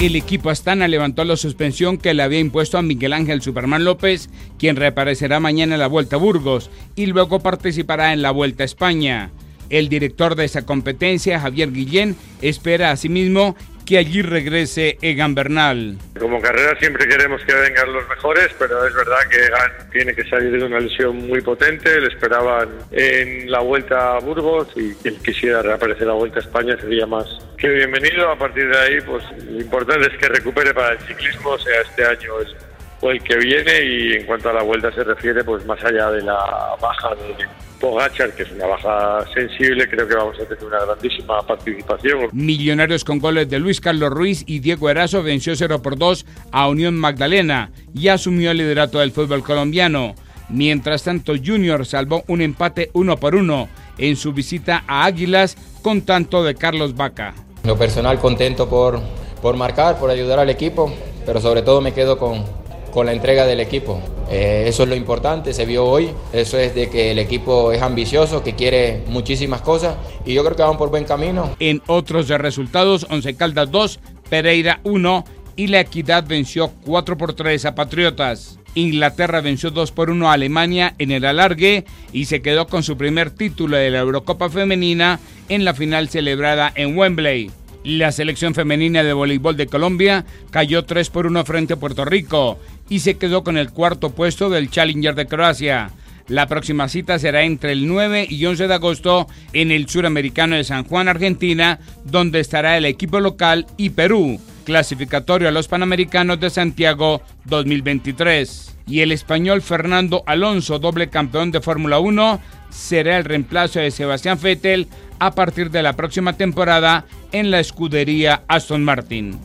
El equipo Astana levantó la suspensión que le había impuesto a Miguel Ángel Superman López, quien reaparecerá mañana en la Vuelta a Burgos y luego participará en la Vuelta a España. El director de esa competencia, Javier Guillén, espera asimismo que allí regrese Egan Bernal. Como carrera siempre queremos que vengan los mejores, pero es verdad que Egan tiene que salir de una lesión muy potente. Le esperaban en la vuelta a Burgos y quien quisiera reaparecer la vuelta a España sería más que bienvenido. A partir de ahí, pues lo importante es que recupere para el ciclismo, sea este año o el que viene. Y en cuanto a la vuelta se refiere, pues más allá de la baja de Pogachar, que es una baja sensible, creo que vamos a tener una grandísima participación. Millonarios con goles de Luis Carlos Ruiz y Diego Erazo venció 0 por 2 a Unión Magdalena y asumió el liderato del fútbol colombiano. Mientras tanto, Junior salvó un empate 1 por 1 en su visita a Águilas con tanto de Carlos Vaca. Lo personal contento por, por marcar, por ayudar al equipo, pero sobre todo me quedo con, con la entrega del equipo. Eh, eso es lo importante, se vio hoy, eso es de que el equipo es ambicioso, que quiere muchísimas cosas y yo creo que van por buen camino. En otros resultados, Once Caldas 2, Pereira 1 y La Equidad venció 4 por 3 a Patriotas. Inglaterra venció 2 por 1 a Alemania en el alargue y se quedó con su primer título de la Eurocopa Femenina en la final celebrada en Wembley. La selección femenina de voleibol de Colombia cayó 3 por 1 frente a Puerto Rico y se quedó con el cuarto puesto del Challenger de Croacia. La próxima cita será entre el 9 y 11 de agosto en el Suramericano de San Juan, Argentina, donde estará el equipo local y Perú, clasificatorio a los Panamericanos de Santiago 2023. Y el español Fernando Alonso, doble campeón de Fórmula 1, será el reemplazo de Sebastián Vettel a partir de la próxima temporada en la escudería Aston Martin.